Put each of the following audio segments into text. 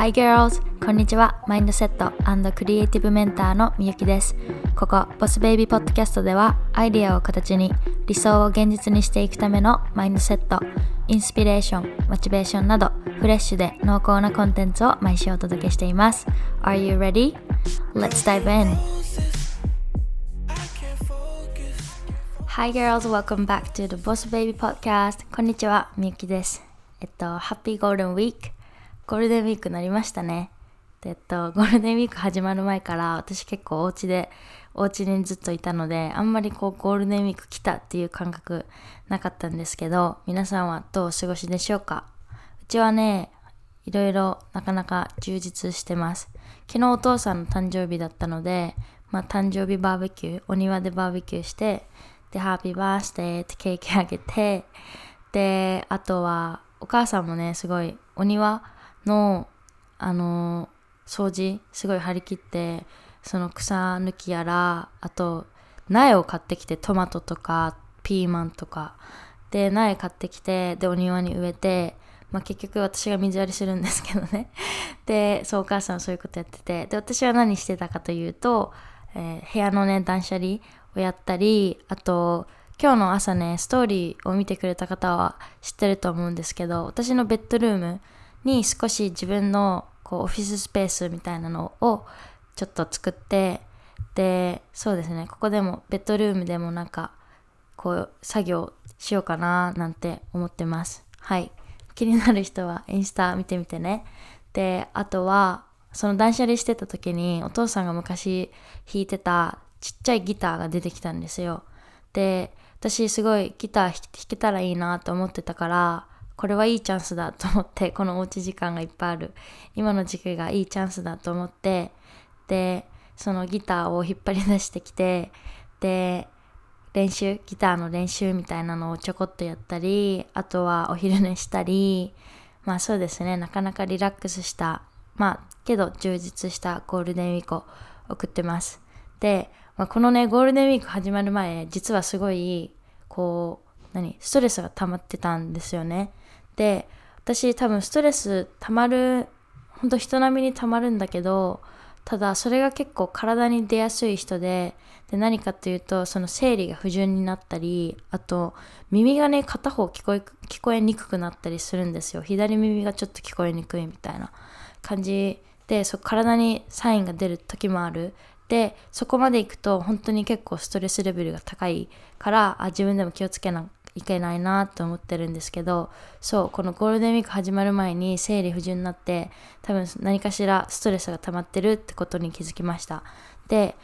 Hi girls! こんにちは。マインドセットクリエイティブメンターのみゆきです。ここ、ボスベイビーポッドキャストでは、アイディアを形に理想を現実にしていくためのマインドセット、インスピレーション、モチベーションなど、フレッシュで濃厚なコンテンツを毎週お届けしています。Are you ready? Let's dive in! Hi girls, welcome back to the Boss Baby Podcast. こんにちは、みゆきです。えっと、Happy Golden Week! ゴールデンウィークなりましたね。えっと、ゴールデンウィーク始まる前から私結構お家で、お家にずっといたので、あんまりこうゴールデンウィーク来たっていう感覚なかったんですけど、皆さんはどうお過ごしでしょうか？うちはね、いろいろなかなか充実してます。昨日お父さんの誕生日だったので、まあ誕生日バーベキュー、お庭でバーベキューして、で、ハッピーバースデーってケーキあげて、で、あとはお母さんもね、すごいお庭、の、あの掃除すごい張り切ってその草抜きやらあと苗を買ってきてトマトとかピーマンとか。で苗買ってきてでお庭に植えて、まあ、結局私が水やりするんですけどね。でそうお母さんはそういうことやってて。で私は何してたかというと、えー、部屋のね断捨離をやったりあと今日の朝ねストーリーを見てくれた方は知ってると思うんですけど私のベッドルームに少し自分のこうオフィススペースみたいなのをちょっと作ってでそうですねここでもベッドルームでもなんかこう作業しようかななんて思ってます。はい。気になる人はインスタ見てみてね。であとはその断捨離してた時にお父さんが昔弾いてたちっちゃいギターが出てきたんですよ。で私すごいギター弾けたらいいなと思ってたからこれはいいチャンスだと思って このおうち時間がいっぱいある。今の時期がいいチャンスだと思ってでそのギターを引っ張り出してきてで練習ギターの練習みたいなのをちょこっとやったりあとはお昼寝したりまあそうですね。なかなかリラックスしたまあけど充実したゴールデンウィークを送ってます。で、まあ、このねゴールデンウィーク始まる前実はすごいこう何ストレスが溜まってたんですよね。で私多分ストレス溜まるほんと人並みに溜まるんだけどただそれが結構体に出やすい人でで何かっていうとその生理が不順になったりあと耳がね片方聞こえ聞こえにくくなったりするんですよ。左耳がちょっと聞こえにくいみたいな感じ。でそ体にサインが出る時もある。でそこまで行くと本当に結構ストレスレベルが高いからあ自分でも気をつけないけないなと思ってるんですけどそうこのゴールデンウィーク始まる前に生理不順になって多分何かしらストレスが溜まってるってことに気づきました。で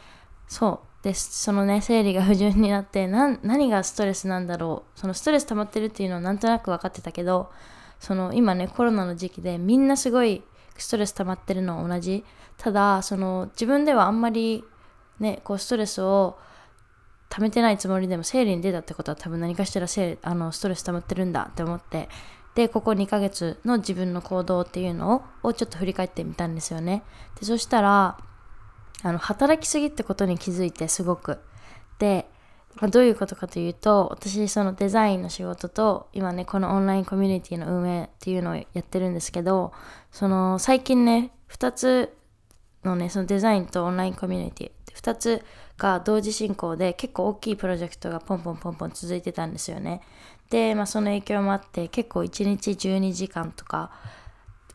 そうでそのね生理が不順になって何がストレスなんだろう。そのストレス溜まってるっていうのはなんとなく分かってたけどその今ねコロナの時期でみんなすごいストレス溜まってるのは同じ。ただその自分ではあんまりねこうストレスを溜めてないつもりでも生理に出たってことは多分何かしら生あのストレス溜まってるんだって思って。でここ2ヶ月の自分の行動っていうのをちょっと振り返ってみたんですよね。でそしたらあの働きすぎってことに気づいてすごく。で、まあ、どういうことかというと私そのデザインの仕事と今ねこのオンラインコミュニティの運営っていうのをやってるんですけどその最近ね2つのねそのデザインとオンラインコミュニティ2つが同時進行で結構大きいプロジェクトがポンポンポンポン続いてたんですよね。で、まあ、その影響もあって結構1日12時間とか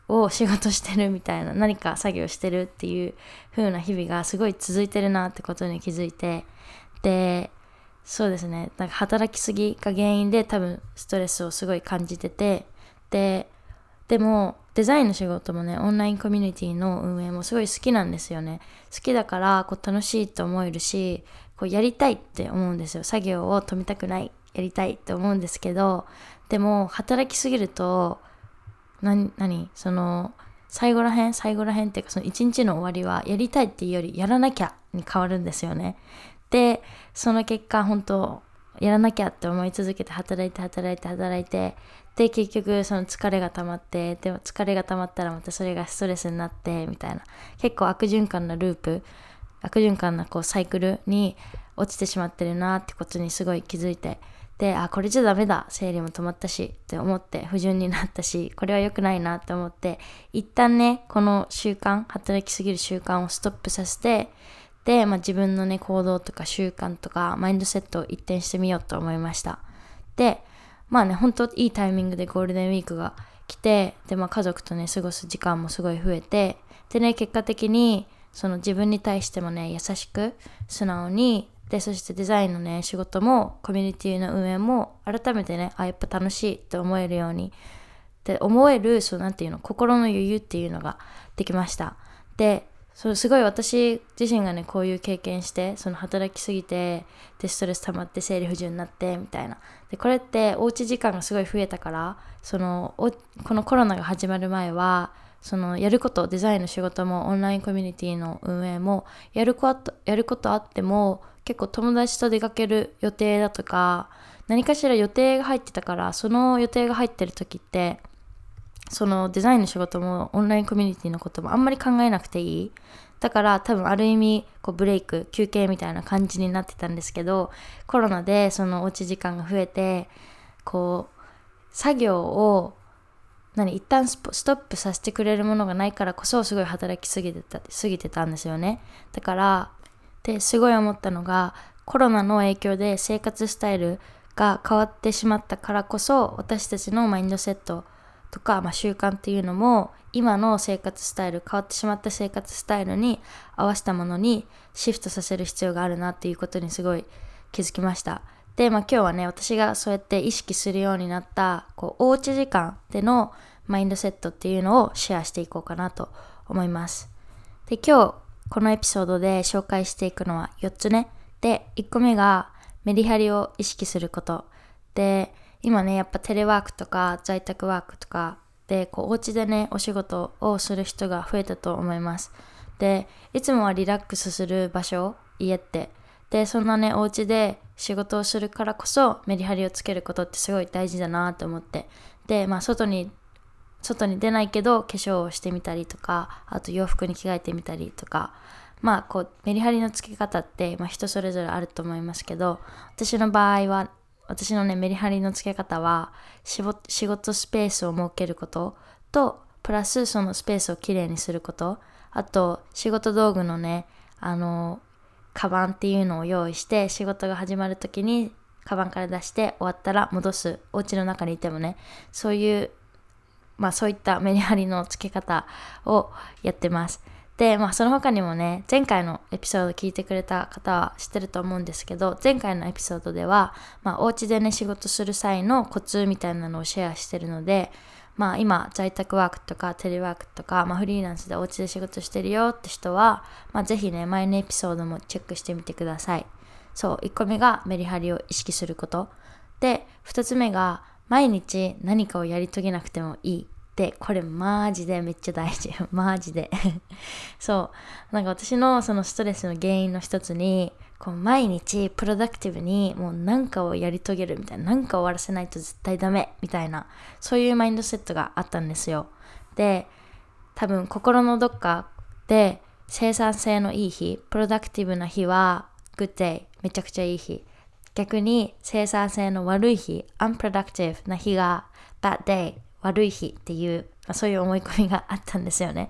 を仕事してるみたいな 何か作業してるっていう風な日々がすごい続いてるなってことに気づいてでそうですねなんか働きすぎが原因で多分ストレスをすごい感じててででもデザインの仕事もねオンラインコミュニティの運営もすごい好きなんですよね。好きだからこう楽しいと思えるしこうやりたいって思うんですよ。作業を止めたくないやりたいって思うんですけどでも働きすぎると何何？その最後らへん？最後らへんっていうかその一日の終わりはやりたいっていうよりやらなきゃに変わるんですよね。でその結果本当やらなきゃって思い続けて働いて働いて働いてで結局その疲れが溜まってでも疲れが溜まったらまたそれがストレスになってみたいな。結構悪循環なループ悪循環なこうサイクルに落ちてしまってるなってことにすごい気づいてであこれじゃダメだ生理も止まったしって思って不順になったしこれは良くないなって思って一旦ねこの習慣働きすぎる習慣をストップさせてで、まあ、自分のね行動とか習慣とかマインドセットを一転してみようと思いました。でまあね本当いいタイミングでゴールデンウィークが来てで、まあ、家族とね過ごす時間もすごい増えてでね結果的にその自分に対してもね優しく素直にでそしてデザインのね仕事もコミュニティの運営も改めてねあやっぱ楽しいって思えるようにで思えるそうなんていうの心の余裕っていうのができました。でそうすごい私自身がねこういう経験してその働きすぎてでストレス溜まって生理不順になってみたいな。でこれっておうち時間がすごい増えたからそのおこのコロナが始まる前はそのやることデザインの仕事もオンラインコミュニティの運営もやることやることあっても結構友達と出かける予定だとか何かしら予定が入ってたからその予定が入ってる時ってそのデザインの仕事もオンラインコミュニティのこともあんまり考えなくていい。だから多分ある意味こうブレイク休憩みたいな感じになってたんですけどコロナでそのおうち時間が増えてこう作業を何一旦ストップさせてくれるものがないからこそすごい働きすぎてた過ぎてたんですよね。だからですごい思ったのがコロナの影響で生活スタイルが変わってしまったからこそ私たちのマインドセットとか、まあ、習慣っていうのも今の生活スタイル変わってしまった生活スタイルに合わせたものにシフトさせる必要があるなっていうことにすごい気づきました。で、まあ、今日はね私がそうやって意識するようになったこうおうち時間でのマインドセットっていうのをシェアしていこうかなと思います。で今日このエピソードで紹介していくのは4つねで1個目がメリハリを意識すること。で今ねやっぱテレワークとか在宅ワークとかでこうお家でねお仕事をする人が増えたと思います。でいつもはリラックスする場所家って。でそんなねお家で仕事をするからこそメリハリをつけることってすごい大事だなと思って。でまあ外に外に出ないけど化粧をしてみたりとかあと洋服に着替えてみたりとか。まあこうメリハリのつけ方って、まあ、人それぞれあると思いますけど私の場合は私のねメリハリのつけ方は仕事スペースを設けることとプラスそのスペースをきれいにすることあと仕事道具のねあのカバンっていうのを用意して仕事が始まる時にカバンから出して終わったら戻すお家の中にいてもねそういうまあそういったメリハリのつけ方をやってます。でまあその他にもね前回のエピソード聞いてくれた方は知ってると思うんですけど前回のエピソードではまあお家でね仕事する際のコツみたいなのをシェアしてるのでまあ今在宅ワークとかテレワークとか、まあ、フリーランスでお家で仕事してるよって人は、まあ、ぜひね前のエピソードもチェックしてみてください。そう1個目がメリハリを意識すること。で2つ目が毎日何かをやり遂げなくてもいい。でこれマジでめっちゃ大事。マジで。そう。なんか私のそのストレスの原因の一つにこう毎日プロダクティブにもう何かをやり遂げるみたいな何か終わらせないと絶対ダメみたいなそういうマインドセットがあったんですよ。で多分心のどっかで生産性のいい日プロダクティブな日は good day めちゃくちゃいい日。逆に生産性の悪い日 unproductive な日が bad day 悪い日っていう、まあ、そういう思い込みがあったんですよね。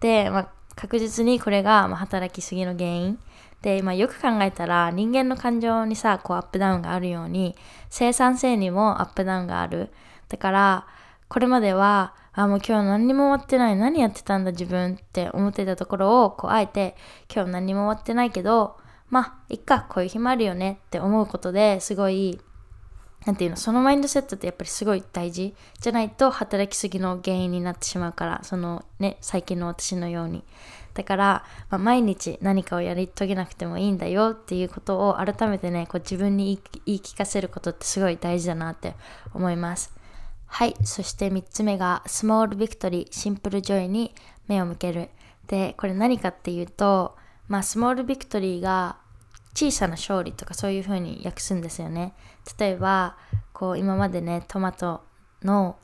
で、まあ、確実にこれが、働きすぎの原因。で、まあ、よく考えたら人間の感情にさ、こうアップダウンがあるように生産性にもアップダウンがある。だから、これまでは、あ、もう今日何にも終わってない。何やってたんだ自分って思ってたところを、こう、あえて、今日何にも終わってないけど、まあ、いっか、こういう日もあるよねって思うことですごい、なんていうの、そのマインドセットってやっぱりすごい大事じゃないと働きすぎの原因になってしまうから、そのね、最近の私のように。だから、まあ、毎日何かをやり遂げなくてもいいんだよっていうことを改めてね、こう自分に言い聞かせることってすごい大事だなって思います。はい。そして3つ目が、 small victory、simple joy に目を向ける。で、これ何かっていうと、まあ、 small victory が小さな勝利とかそういう風に訳すんですよね。例えば、こう今までね、トマトの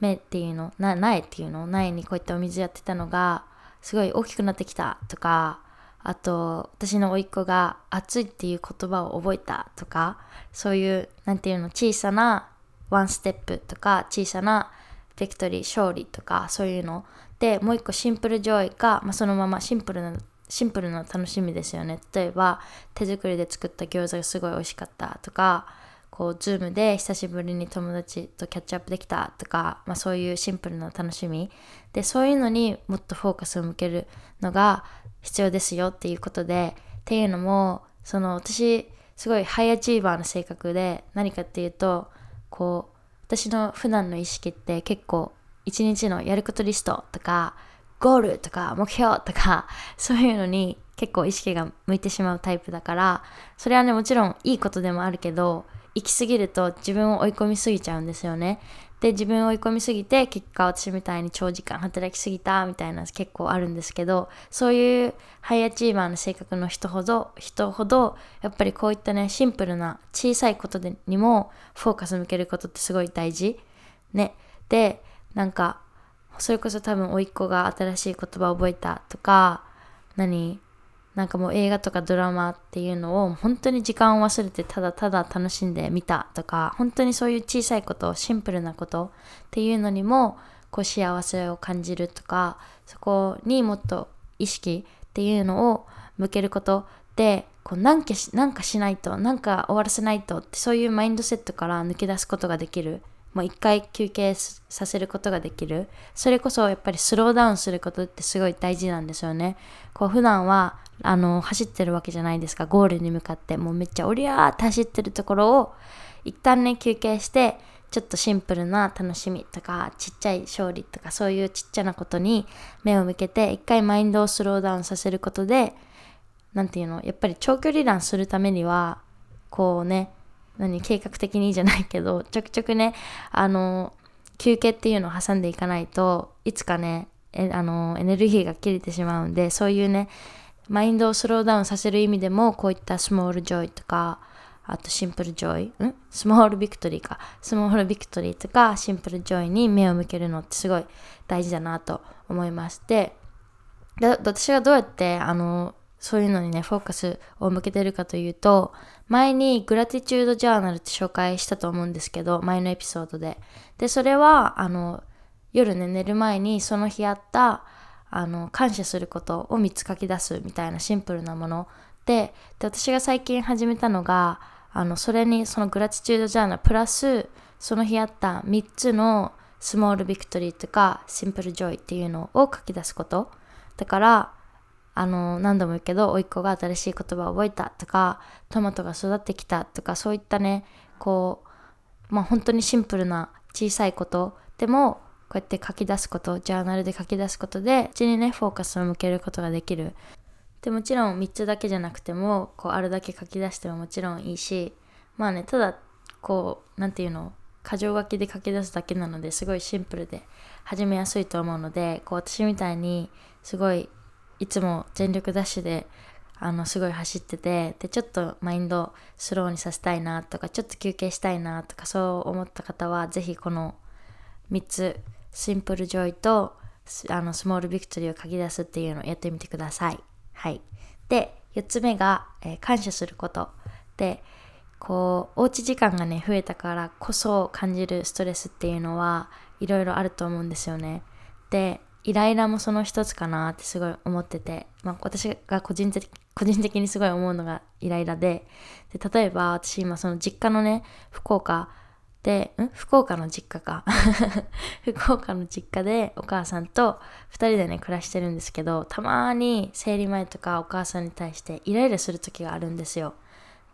芽っていうの、な苗っていうの苗にこういったお水やってたのが、すごい大きくなってきたとか、あと私の甥っ子が暑いっていう言葉を覚えたとかそういうなんていうの小さなワンステップとか小さな victory 勝利とかそういうのでもう一個 simple joy が、まあ、そのままシンプルなシンプルな楽しみですよね例えば手作りで作った餃子がすごい美味しかったとかこう、ズームで久しぶりに友達と catch up できたとか、まあそういうシンプルな楽しみ。で、そういうのにもっとフォーカスを向けるのが必要ですよっていうことで、っていうのも、その私、すごいハイアチーバーの性格で、何かっていうと、こう、私の普段の意識って結構、一日のやることリストとか、ゴールとか目標とか、そういうのに結構意識が向いてしまうタイプだから、それはね、もちろんいいことでもあるけど、行き過ぎると自分を追い込みすぎちゃうんですよね。で、自分を追い込みすぎて、結果私みたいに長時間働きすぎたみたいな結構あるんですけど、そういうハイアチーバーの性格の人ほど、人ほど、やっぱりこういったね、シンプルな小さいことでにもフォーカス向けることってすごい大事。ね。で、なんか、それこそ多分甥っ子が新しい言葉を覚えたとか、何？なんかもう映画とかドラマっていうのを本当に時間を忘れてただただ楽しんでみたとか本当にそういう小さいことシンプルなことっていうのにもこう幸せを感じるとかそこにもっと意識っていうのを向けることでこうなんかしなんかしないとなんか終わらせないとってそういうマインドセットから抜け出すことができるもう一回休憩させることができる。それこそやっぱりスローダウンすることってすごい大事なんですよね。こう普段はあの走ってるわけじゃないですか。ゴールに向かって。もうめっちゃおりゃーって走ってるところを一旦ね休憩してちょっとシンプルな楽しみとかちっちゃい勝利とかそういうちっちゃなことに目を向けて一回マインドをスローダウンさせることで何て言うのやっぱり長距離ランするためにはこうね何計画的にじゃないけど ちょくちょくねあの休憩っていうのを挟んでいかないといつかねえあのエネルギーが切れてしまうんでそういうねマインドをスローダウンさせる意味でもこういったスモールジョイとかあと simple joy ん？ small victory か。 small victory とか simple joy に目を向けるのってすごい大事だなと思いまして。で私がどうやってあのそういうのにねフォーカスを向けてるかというと前に gratitude journal って紹介したと思うんですけど前のエピソードで。でそれはあの夜ね寝る前にその日あったあの感謝することを3つ書き出すみたいなシンプルなもの。でで私が最近始めたのがあのそれにそのグラティチュードジャーナルプラスその日あった3つのスモールビクトリーとかシンプルジョイっていうのを書き出すこと。だからあの何度も言うけど甥っ子が新しい言葉を覚えたとかトマトが育ってきたとかそういったねこうまあ本当にシンプルな小さいことでもこうやって書き出すこと、ジャーナルで書き出すことで、うちにね、フォーカスを向けることができる。で、もちろん3つだけじゃなくても、こう、あるだけ書き出してももちろんいいし、まあね、ただ、こう、なんていうの、箇条書きで書き出すだけなのですごいシンプルで始めやすいと思うので、こう、私みたいに、すごい、いつも全力ダッシュであのすごい走っててでちょっと mind slow にさせたいなとかちょっと休憩したいなとかそう思った方は是非この3つ simple joy とあのスモールビクトリーを書き出すっていうのをやってみてください。はい。で、4つ目が、えー、感謝すること。で、こう、おうち時間がね、増えたからこそ感じるストレスっていうのはいろいろあると思うんですよね。で、イライラもその一つかなってすごい思ってて、まあ、私が個人的個人的にすごい思うのがイライラでで例えば私今その実家のね福岡で、ん？福岡の実家か。福岡の実家でお母さんと2人でね、暮らしてるんですけど、たまに生理前とかお母さんに対してイライラする時があるんですよ。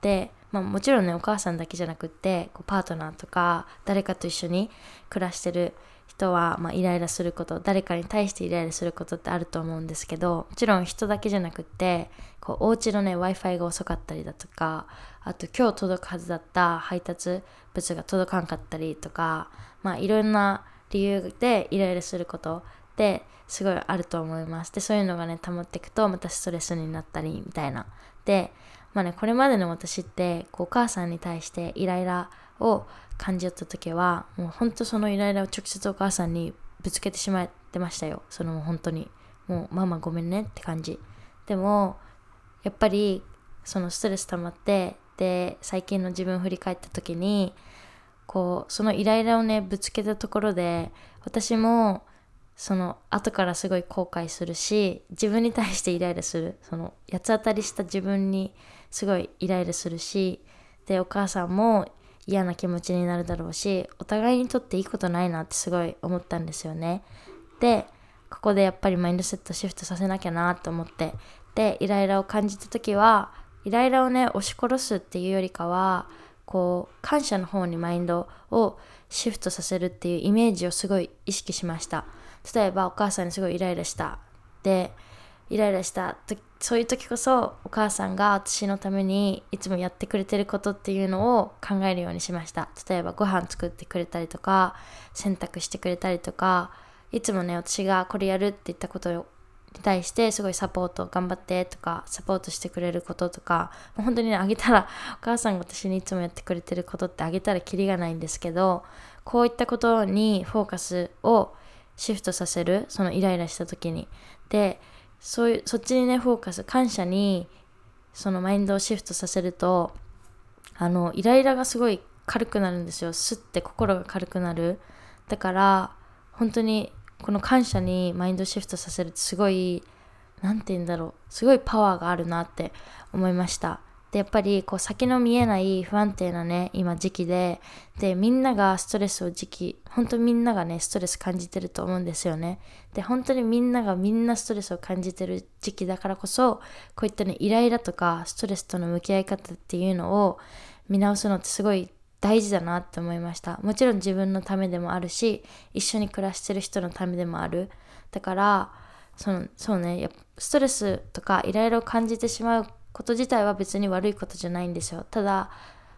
で、まあ、もちろんね、お母さんだけじゃなくって、こうパートナーとか誰かと一緒に暮らしてる人は、ま、イライラすること誰かに対してイライラすることってあると思うんですけどもちろん人だけじゃなくってこうお家のね w i f i が遅かったりだとかあと今日届くはずだった配達物が届かんかったりとかまあいろんな理由でイライラすることってすごいあると思います。でそういうのがね溜まっていくとまたストレスになったりみたいな。でまあねこれまでの私ってこうお母さんに対してイライラを感じよった時はもうほんとそのイライラを直接お母さんにぶつけてしまってましたよ。そのもう本当に。もうママごめんねって感じ。でもやっぱりそのストレス溜まってで最近の自分を振り返った時にこうそのイライラをねぶつけたところで私もその後からすごい後悔するし自分に対してイライラする。その八つ当たりした自分にすごいイライラするしでお母さんも嫌な気持ちになるだろうしお互いにとっていいことないなってすごい思ったんですよね。でここでやっぱりマインドセットシフトさせなきゃなと思ってでイライラを感じた時はイライラをね押し殺すっていうよりかはこう感謝の方にマインドをシフトさせるっていうイメージをすごい意識しました。例えばお母さんにすごいイライラした。でイライラしたそういう時こそお母さんが私のためにいつもやってくれてることっていうのを考えるようにしました。例えばご飯作ってくれたりとか洗濯してくれたりとかいつもね私がこれやるって言ったことに対してすごいサポート頑張ってとかサポートしてくれることとかもう本当にねあげたら お母さんが私にいつもやってくれてることってあげたらキリがないんですけどこういったことにフォーカスをシフトさせるそのイライラした時に。でそういうそっちにねフォーカス。感謝にそのマインドをシフトさせるとあのイライラがすごい軽くなるんですよ。すって心が軽くなる。だから本当にこの感謝にマインドシフトさせるってすごい何て言うんだろう。すごいパワーがあるなって思いました。でやっぱりこう先の見えない不安定なね今時期ででみんながストレスを時期本当みんながねストレス感じてると思うんですよね。で本当にみんながみんなストレスを感じてる時期だからこそこういったねイライラとかストレスとの向き合い方っていうのを見直すのってすごい大事だなって思いました。もちろん自分のためでもあるし一緒に暮らしてる人のためでもある。だからそのそうねストレスとかイライラを感じてしまうこと自体は別に悪いことじゃないんですよ。ただ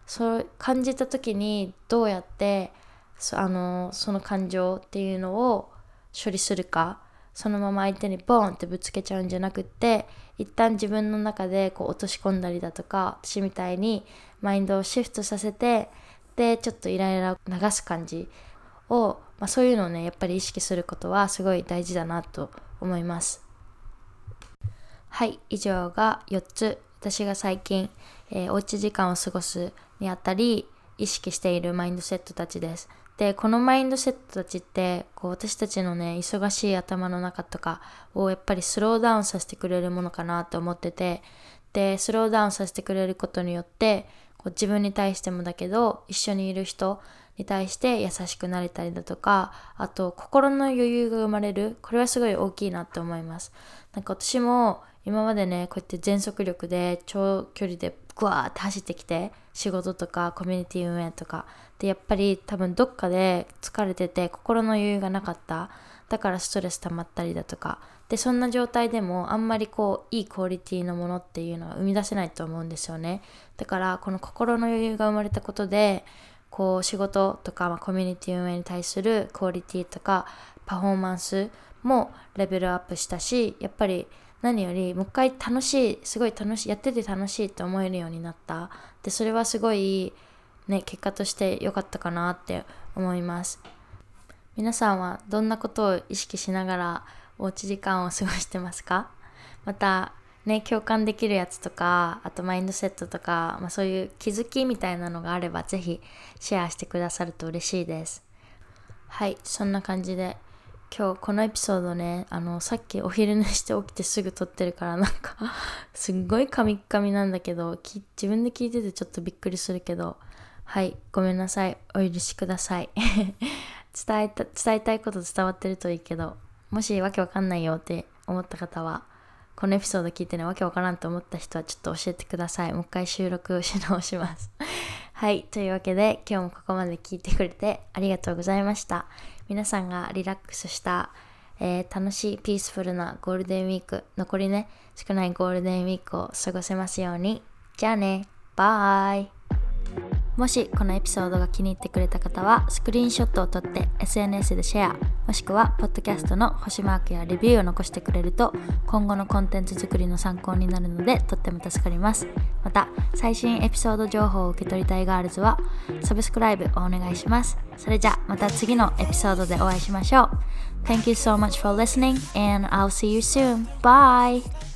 そう感じた時にどうやってそあのその感情っていうのを処理するかそのまま相手にボーンってぶつけちゃうんじゃなくって一旦自分の中でこう落とし込んだりだとか私みたいにマインドをシフトさせてでちょっとイライラを流す感じを、まあ、そういうのをねやっぱり意識することはすごい大事だなと思います。はい以上が4つ。私が最近、えー、おうち時間を過ごすにあたり意識しているマインドセットたちです。でこのマインドセットたちってこう私たちのね忙しい頭の中とかをやっぱりスローダウンさせてくれるものかなと思っててでスローダウンさせてくれることによってこう自分に対してもだけど一緒にいる人に対して優しくなれたりだとかあと心の余裕が生まれる。これはすごい大きいなって思います。なんか私も今までねこうやって全速力で長距離でグワーって走ってきて仕事とかコミュニティ運営とかでやっぱり多分どっかで疲れてて心の余裕がなかった。だからストレス溜まったりだとか。でそんな状態でもあんまりこういいクオリティのものっていうのは生み出せないと思うんですよね。だからこの心の余裕が生まれたことでこう仕事とか、まあ、コミュニティ運営に対するクオリティとかパフォーマンスもレベルアップしたしやっぱり何よりもう一回楽しいすごい楽しいやってて楽しいって思えるようになった。でそれはすごいね結果として良かったかなって思います。皆さんはどんなことを意識しながらおうち時間を過ごしてますか？またね共感できるやつとかあとマインドセットとか、まあ、そういう気づきみたいなのがあれば是非シェアしてくださると嬉しいです。はいそんな感じで今日このエピソードねあのさっきお昼寝して起きてすぐ撮ってるからなんか すっごいカミカミなんだけど自分で聞いててちょっとびっくりするけどはいごめんなさい。お許しください。伝えた伝えたいこと伝わってるといいけどもしわけわかんないよって思った方はこのエピソード聞いてねわけわからんと思った人はちょっと教えてください。もう一回収録し直します。はいというわけで今日もここまで聞いてくれてありがとうございました。皆さんがリラックスした、えー、楽しい peaceful なゴールデンウィーク残りね少ないゴールデンウィークを過ごせますように。じゃあね。 Bye。もしこのエピソードが気に入ってくれた方はスクリーンショットを撮って SNS でシェアもしくはポッドキャストの星マークやレビューを残してくれると今後のコンテンツ作りの参考になるのでとっても助かりますまた最新エピソード情報を受け取りたい girls は subscribe をお願いしますそれじゃまた次のエピソードでお会いしましょう Thank you so much for listening and I'll see you soon. Bye!